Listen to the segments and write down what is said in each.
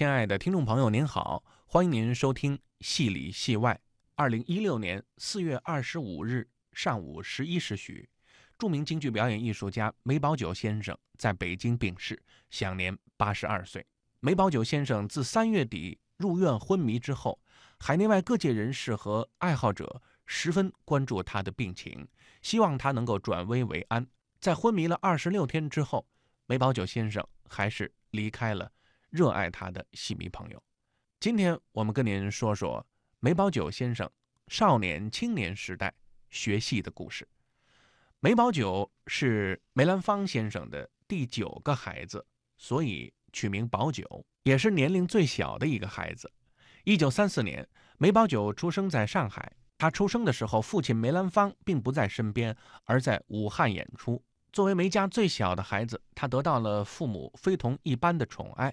亲爱的听众朋友，您好，欢迎您收听《戏里戏外》。二零一六年四月二十五日上午十一时许，著名京剧表演艺术家梅葆玖先生在北京病逝，享年八十二岁。梅葆玖先生自三月底入院昏迷之后，海内外各界人士和爱好者十分关注他的病情，希望他能够转危为安。在昏迷了二十六天之后，梅葆玖先生还是离开了。热爱他的戏迷朋友，今天我们跟您说说梅葆玖先生少年青年时代学戏的故事。梅葆玖是梅兰芳先生的第九个孩子，所以取名葆玖，也是年龄最小的一个孩子。一九三四年，梅葆玖出生在上海。他出生的时候，父亲梅兰芳并不在身边，而在武汉演出。作为梅家最小的孩子，他得到了父母非同一般的宠爱。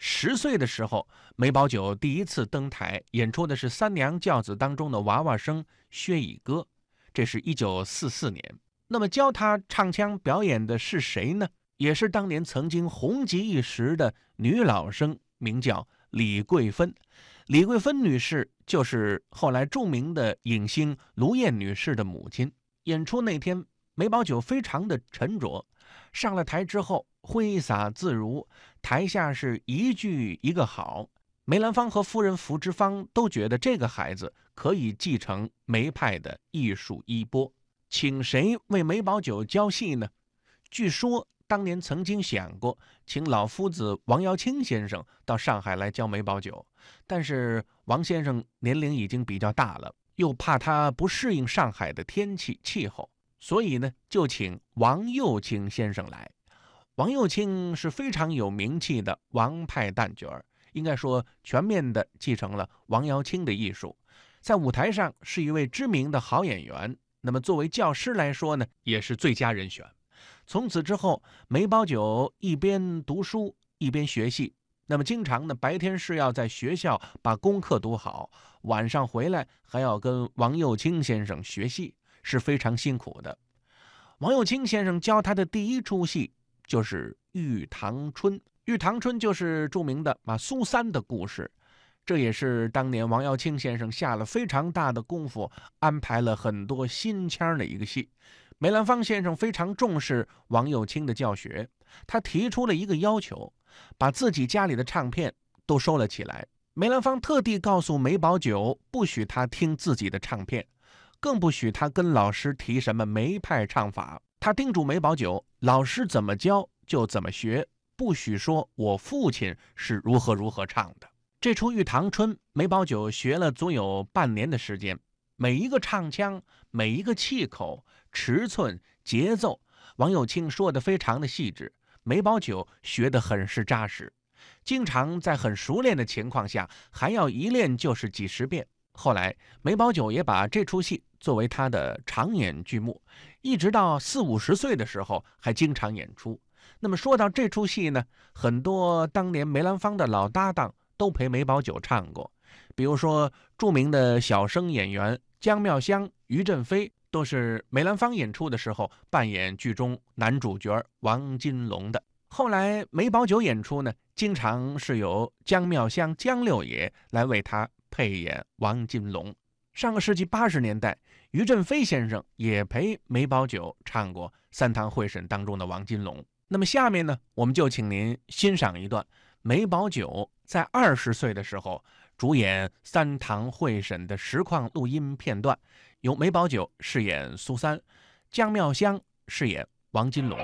十岁的时候，梅葆玖第一次登台演出的是三娘教子当中的娃娃生薛乙歌，这是一九四四年。那么教他唱腔表演的是谁呢？也是当年曾经红极一时的女老生，名叫李桂芬。李桂芬女士就是后来著名的影星卢燕女士的母亲。演出那天，梅葆玖非常的沉着，上了台之后。挥洒自如，台下是一句一个好。梅兰芳和夫人福芝芳都觉得这个孩子可以继承梅派的艺术衣钵。请谁为梅葆玖教戏呢？据说当年曾经想过请老夫子王瑶卿先生到上海来教梅葆玖，但是王先生年龄已经比较大了，又怕他不适应上海的天气气候，所以呢，就请王幼卿先生来。王幼卿是非常有名气的王派旦角儿，应该说全面的继承了王瑶卿的艺术，在舞台上是一位知名的好演员。那么作为教师来说呢，也是最佳人选。从此之后，梅葆玖一边读书一边学戏，那么经常呢白天是要在学校把功课读好，晚上回来还要跟王幼卿先生学戏，是非常辛苦的。王幼卿先生教他的第一出戏。就是《玉堂春》，《玉堂春》就是著名的马苏三的故事，这也是当年王耀庆先生下了非常大的功夫，安排了很多新腔的一个戏。梅兰芳先生非常重视王幼卿的教学，他提出了一个要求，把自己家里的唱片都收了起来。梅兰芳特地告诉梅葆玖，不许他听自己的唱片，更不许他跟老师提什么梅派唱法。他叮嘱梅葆玖，老师怎么教就怎么学，不许说我父亲是如何如何唱的。这出《玉堂春》，梅葆玖学了足有半年的时间，每一个唱腔、每一个气口、尺寸、节奏，王幼卿说的非常的细致，梅葆玖学得很是扎实，经常在很熟练的情况下，还要一练就是几十遍。后来，梅葆玖也把这出戏作为他的常演剧目，一直到四五十岁的时候还经常演出。那么说到这出戏呢，很多当年梅兰芳的老搭档都陪梅葆玖唱过，比如说著名的小生演员姜妙香、于振飞，都是梅兰芳演出的时候扮演剧中男主角王金龙的。后来梅葆玖演出呢，经常是由姜妙香姜六爷来为他。配演王金龙。上个世纪八十年代，于振飞先生也陪梅葆玖唱过《三堂会审》当中的王金龙。那么下面呢，我们就请您欣赏一段梅葆玖在二十岁的时候主演《三堂会审》的实况录音片段，由梅葆玖饰演苏三，姜妙香饰演王金龙。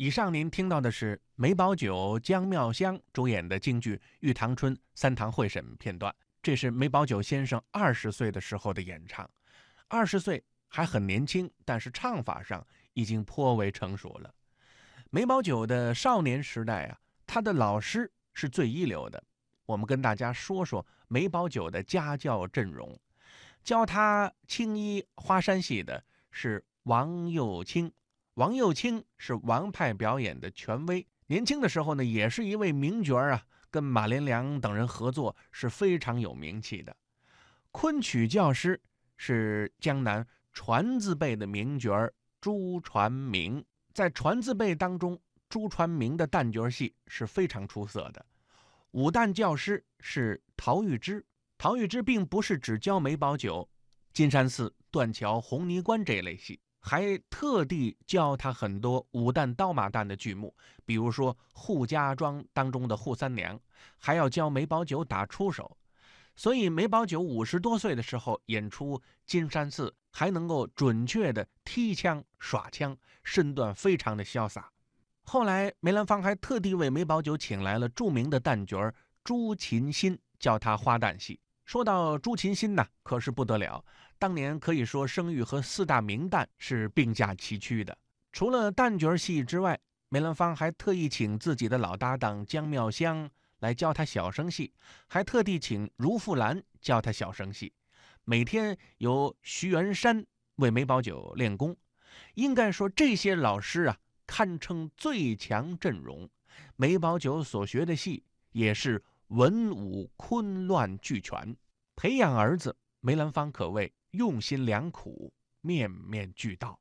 以上您听到的是梅葆玖、姜妙香主演的京剧《玉堂春》三堂会审片段。这是梅葆玖先生二十岁的时候的演唱。二十岁还很年轻，但是唱法上已经颇为成熟了。梅葆玖的少年时代啊，他的老师是最一流的。我们跟大家说说梅葆玖的家教阵容。教他青衣花山戏的是王幼卿。王幼卿是王派表演的权威，年轻的时候呢，也是一位名角啊，跟马连良等人合作是非常有名气的。昆曲教师是江南传字辈的名角朱传明，在传字辈当中，朱传明的旦角戏是非常出色的。武旦教师是陶玉芝，陶玉芝并不是只教梅葆玖、金山寺、断桥、红泥关这一类戏。还特地教他很多武旦、刀马旦的剧目，比如说《扈家庄》当中的扈三娘，还要教梅葆玖打出手。所以梅葆玖五十多岁的时候演出《金山寺》，还能够准确的踢枪耍枪，身段非常的潇洒。后来梅兰芳还特地为梅葆玖请来了著名的旦角朱琴心，教他花旦戏。说到朱琴心呢，可是不得了。当年可以说声誉和四大名旦是并驾齐驱的。除了旦角戏之外，梅兰芳还特意请自己的老搭档姜妙香来教他小生戏，还特地请如富兰教他小生戏。每天由徐元山为梅葆玖练功。应该说这些老师啊，堪称最强阵容。梅葆玖所学的戏也是。文武昆乱俱全，培养儿子梅兰芳可谓用心良苦，面面俱到。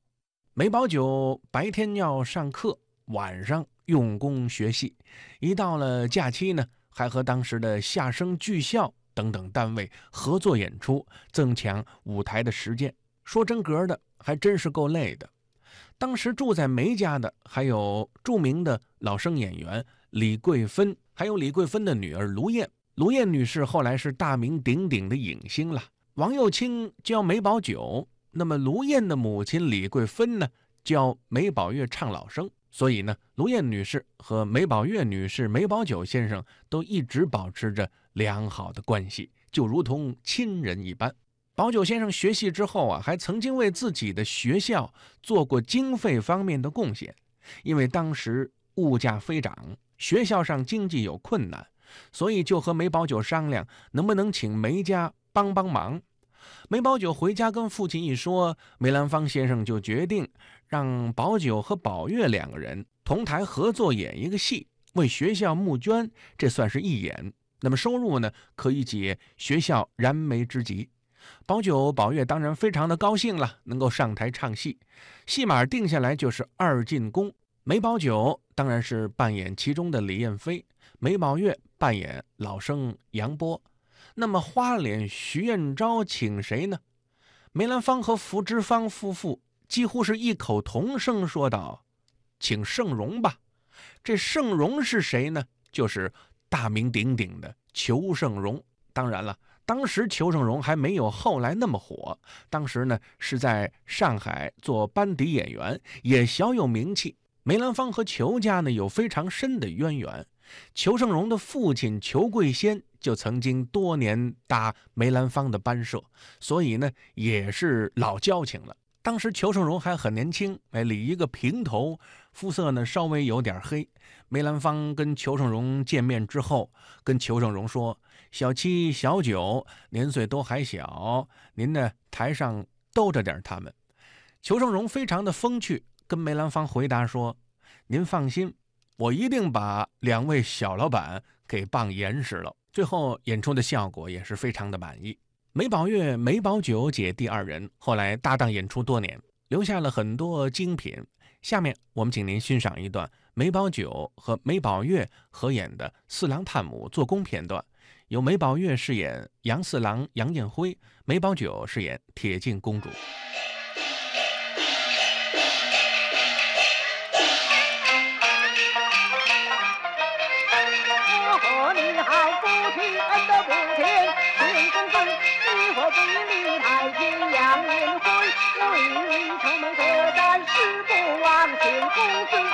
梅葆玖白天要上课，晚上用功学戏。一到了假期呢，还和当时的夏声剧校等等单位合作演出，增强舞台的实践。说真格的，还真是够累的。当时住在梅家的还有著名的老生演员李桂芬。还有李桂芬的女儿卢燕，卢燕女士后来是大名鼎鼎的影星了。王幼卿教梅葆玖，那么卢燕的母亲李桂芬呢，教梅葆月唱老生。所以呢，卢燕女士和梅葆月女士、梅葆玖先生都一直保持着良好的关系，就如同亲人一般。葆玖先生学戏之后啊，还曾经为自己的学校做过经费方面的贡献，因为当时物价飞涨。学校上经济有困难，所以就和梅葆玖商量，能不能请梅家帮帮忙。梅葆玖回家跟父亲一说，梅兰芳先生就决定让宝玖和宝月两个人同台合作演一个戏，为学校募捐，这算是义演。那么收入呢，可以解学校燃眉之急。宝玖、宝月当然非常的高兴了，能够上台唱戏。戏码定下来就是二进宫。梅葆玖当然是扮演其中的李燕飞，梅葆月扮演老生杨波。那么花脸徐彦昭请谁呢？梅兰芳和福芝芳夫妇几乎是异口同声说道：“请盛荣吧。”这盛荣是谁呢？就是大名鼎鼎的裘盛荣。当然了，当时裘盛荣还没有后来那么火，当时呢是在上海做班底演员，也小有名气。梅兰芳和裘家呢有非常深的渊源，裘盛荣的父亲裘桂仙就曾经多年搭梅兰芳的班社，所以呢也是老交情了。当时裘盛荣还很年轻，哎，理一个平头，肤色呢稍微有点黑。梅兰芳跟裘盛荣见面之后，跟裘盛荣说：“小七、小九年岁都还小，您呢台上兜着点他们。”裘盛荣非常的风趣。跟梅兰芳回答说：“您放心，我一定把两位小老板给棒严实了。”最后演出的效果也是非常的满意。梅宝月、梅宝九姐弟二人后来搭档演出多年，留下了很多精品。下面我们请您欣赏一段梅宝九和梅宝月合演的《四郎探母做工》片段，由梅宝月饰演杨四郎杨艳辉，梅宝九饰演铁镜公主。公子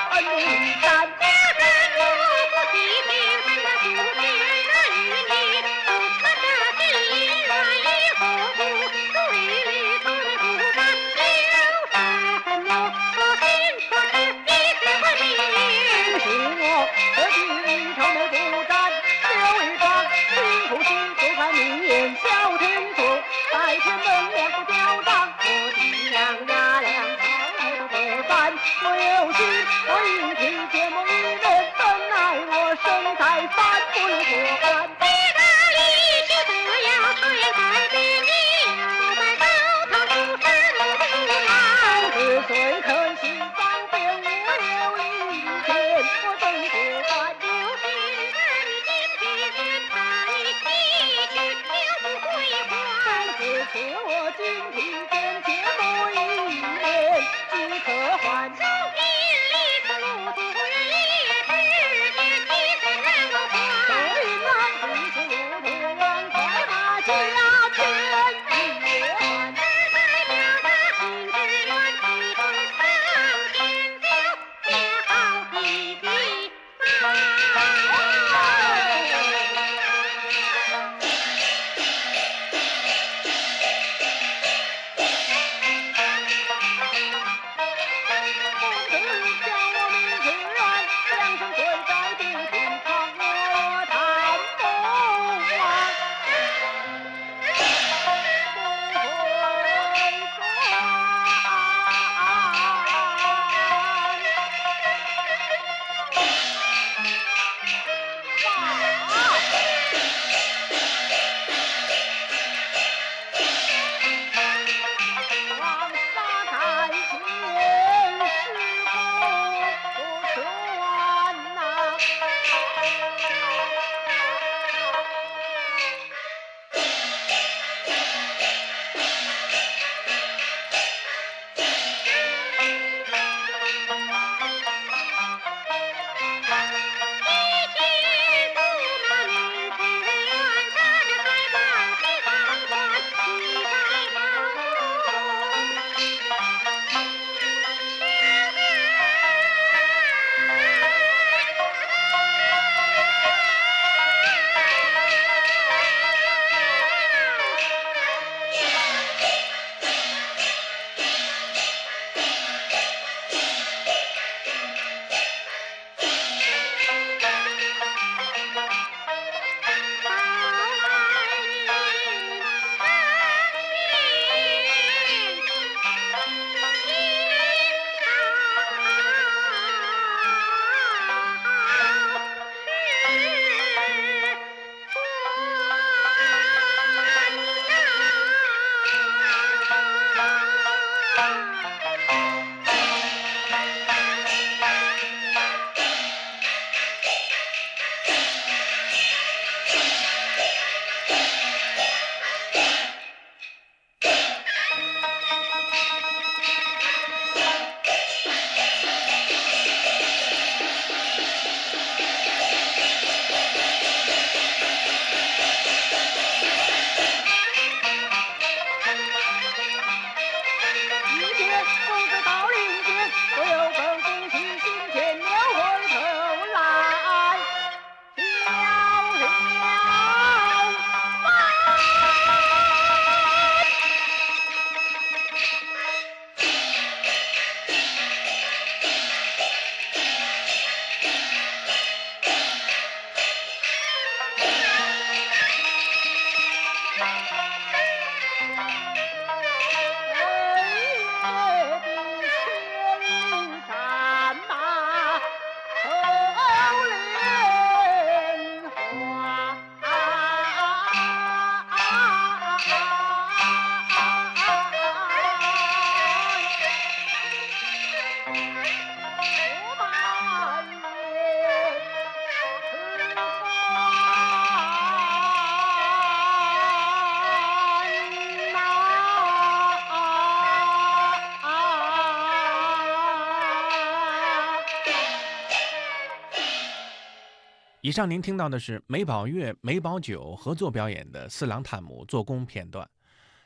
上您听到的是梅宝月、梅葆玖合作表演的《四郎探母》做工片段。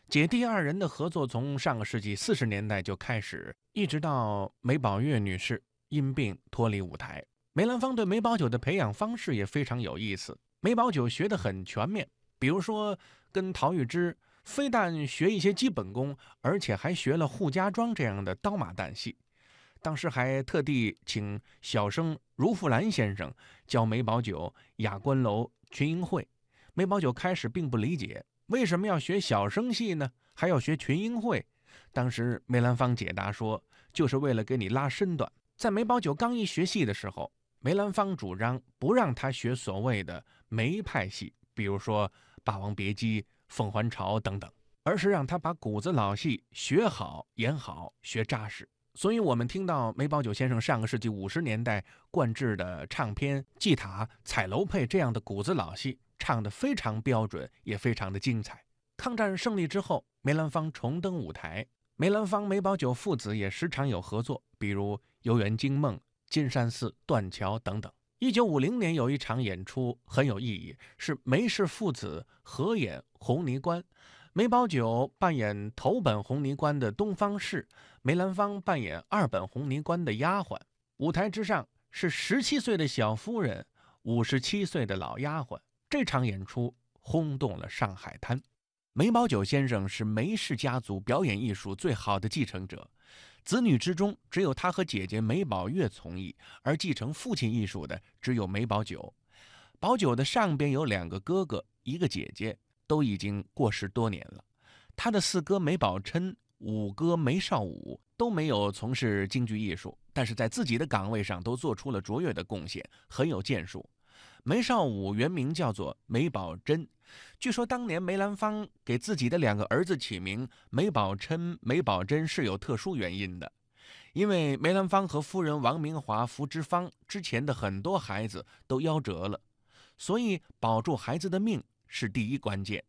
姐弟二人的合作从上个世纪四十年代就开始，一直到梅宝月女士因病脱离舞台。梅兰芳对梅葆玖的培养方式也非常有意思。梅葆玖学得很全面，比如说跟陶玉芝，非但学一些基本功，而且还学了扈家庄这样的刀马旦戏。当时还特地请小生如富兰先生教梅葆玖雅观楼群英会。梅葆玖开始并不理解为什么要学小生戏呢，还要学群英会。当时梅兰芳解答说，就是为了给你拉身段。在梅葆玖刚一学戏的时候，梅兰芳主张不让他学所谓的梅派戏，比如说《霸王别姬》《凤还巢》等等，而是让他把谷子老戏学好、演好、学扎实。所以，我们听到梅葆玖先生上个世纪五十年代灌制的唱片《祭塔》《彩楼配》这样的古子老戏，唱得非常标准，也非常的精彩。抗战胜利之后，梅兰芳重登舞台，梅兰芳、梅葆玖父子也时常有合作，比如《游园惊梦》《金山寺》《断桥》等等。一九五零年有一场演出很有意义，是梅氏父子合演《红泥关》。梅葆玖扮演头本红泥关的东方氏，梅兰芳扮演二本红泥关的丫鬟。舞台之上是十七岁的小夫人，五十七岁的老丫鬟。这场演出轰动了上海滩。梅葆玖先生是梅氏家族表演艺术最好的继承者，子女之中只有他和姐姐梅葆月从艺，而继承父亲艺术的只有梅葆玖。葆玖的上边有两个哥哥，一个姐姐。都已经过世多年了，他的四哥梅葆琛、五哥梅绍武都没有从事京剧艺术，但是在自己的岗位上都做出了卓越的贡献，很有建树。梅绍武原名叫做梅葆珍，据说当年梅兰芳给自己的两个儿子起名梅葆琛、梅葆珍是有特殊原因的，因为梅兰芳和夫人王明华、福芝芳之前的很多孩子都夭折了，所以保住孩子的命。是第一关键。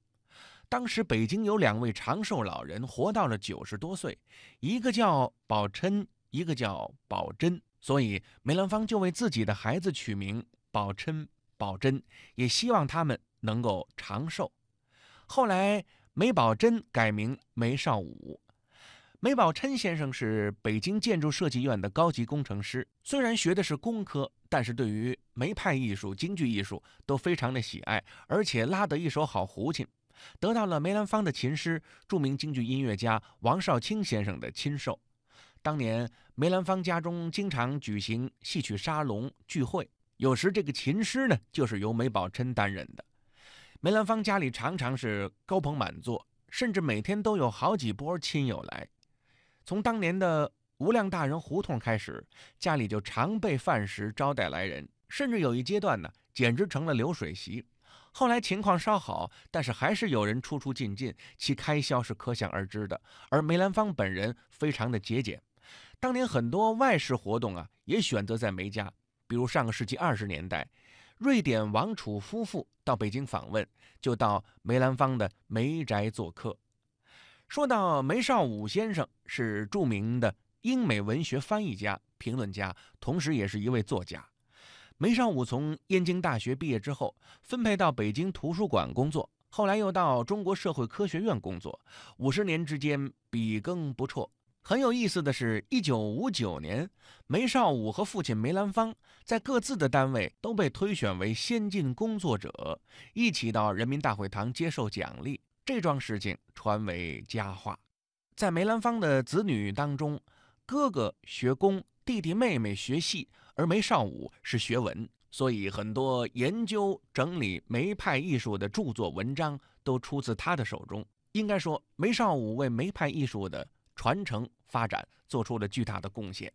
当时北京有两位长寿老人，活到了九十多岁，一个叫宝琛，一个叫宝珍，所以梅兰芳就为自己的孩子取名宝琛、宝珍，也希望他们能够长寿。后来梅宝珍改名梅绍武。梅葆琛先生是北京建筑设计院的高级工程师，虽然学的是工科，但是对于梅派艺术、京剧艺术都非常的喜爱，而且拉得一手好胡琴，得到了梅兰芳的琴师、著名京剧音乐家王少卿先生的亲授。当年梅兰芳家中经常举行戏曲沙龙聚会，有时这个琴师呢就是由梅葆琛担任的。梅兰芳家里常常是高朋满座，甚至每天都有好几波亲友来。从当年的无量大人胡同开始，家里就常备饭食招待来人，甚至有一阶段呢，简直成了流水席。后来情况稍好，但是还是有人出出进进，其开销是可想而知的。而梅兰芳本人非常的节俭，当年很多外事活动啊，也选择在梅家。比如上个世纪二十年代，瑞典王储夫妇到北京访问，就到梅兰芳的梅宅做客。说到梅绍武先生，是著名的英美文学翻译家、评论家，同时也是一位作家。梅绍武从燕京大学毕业之后，分配到北京图书馆工作，后来又到中国社会科学院工作，五十年之间笔耕不辍。很有意思的是，一九五九年，梅绍武和父亲梅兰芳在各自的单位都被推选为先进工作者，一起到人民大会堂接受奖励。这桩事情传为佳话，在梅兰芳的子女当中，哥哥学工，弟弟妹妹学戏，而梅绍武是学文，所以很多研究整理梅派艺术的著作文章都出自他的手中。应该说，梅绍武为梅派艺术的传承发展做出了巨大的贡献。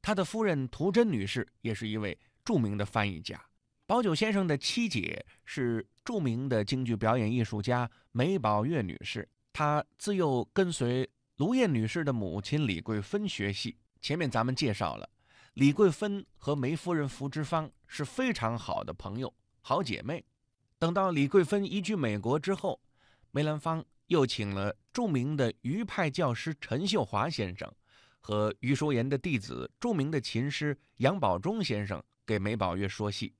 他的夫人涂真女士也是一位著名的翻译家。宝九先生的七姐是著名的京剧表演艺术家梅葆月女士，她自幼跟随卢燕女士的母亲李桂芬学戏。前面咱们介绍了，李桂芬和梅夫人福芝芳是非常好的朋友、好姐妹。等到李桂芬移居美国之后，梅兰芳又请了著名的余派教师陈秀华先生和余淑妍的弟子、著名的琴师杨宝忠先生给梅宝月说戏。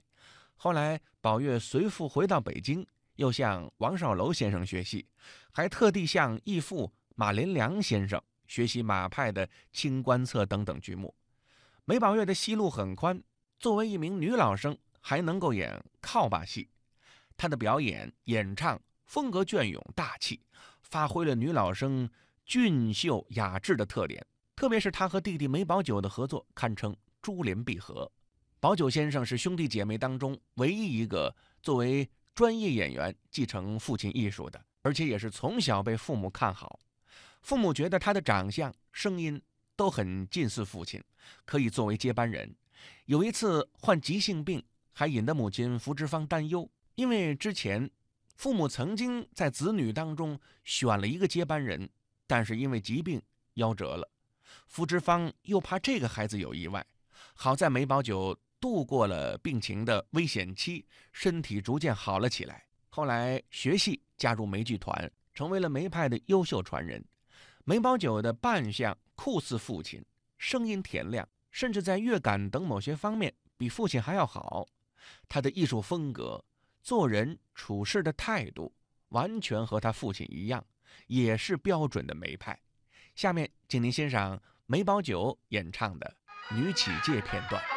后来，宝月随父回到北京，又向王少楼先生学戏，还特地向义父马连良先生学习马派的《清官侧》等等剧目。梅宝月的戏路很宽，作为一名女老生，还能够演靠把戏。她的表演、演唱风格隽永大气，发挥了女老生俊秀雅致的特点。特别是她和弟弟梅葆玖的合作，堪称珠联璧合。宝玖先生是兄弟姐妹当中唯一一个作为专业演员继承父亲艺术的，而且也是从小被父母看好。父母觉得他的长相、声音都很近似父亲，可以作为接班人。有一次患急性病，还引得母亲福芝芳担忧，因为之前父母曾经在子女当中选了一个接班人，但是因为疾病夭折了。福芝芳又怕这个孩子有意外，好在梅葆玖。度过了病情的危险期，身体逐渐好了起来。后来学戏，加入梅剧团，成为了梅派的优秀传人。梅葆玖的扮相酷似父亲，声音甜亮，甚至在乐感等某些方面比父亲还要好。他的艺术风格、做人处事的态度，完全和他父亲一样，也是标准的梅派。下面，请您欣赏梅葆玖演唱的《女起介》片段。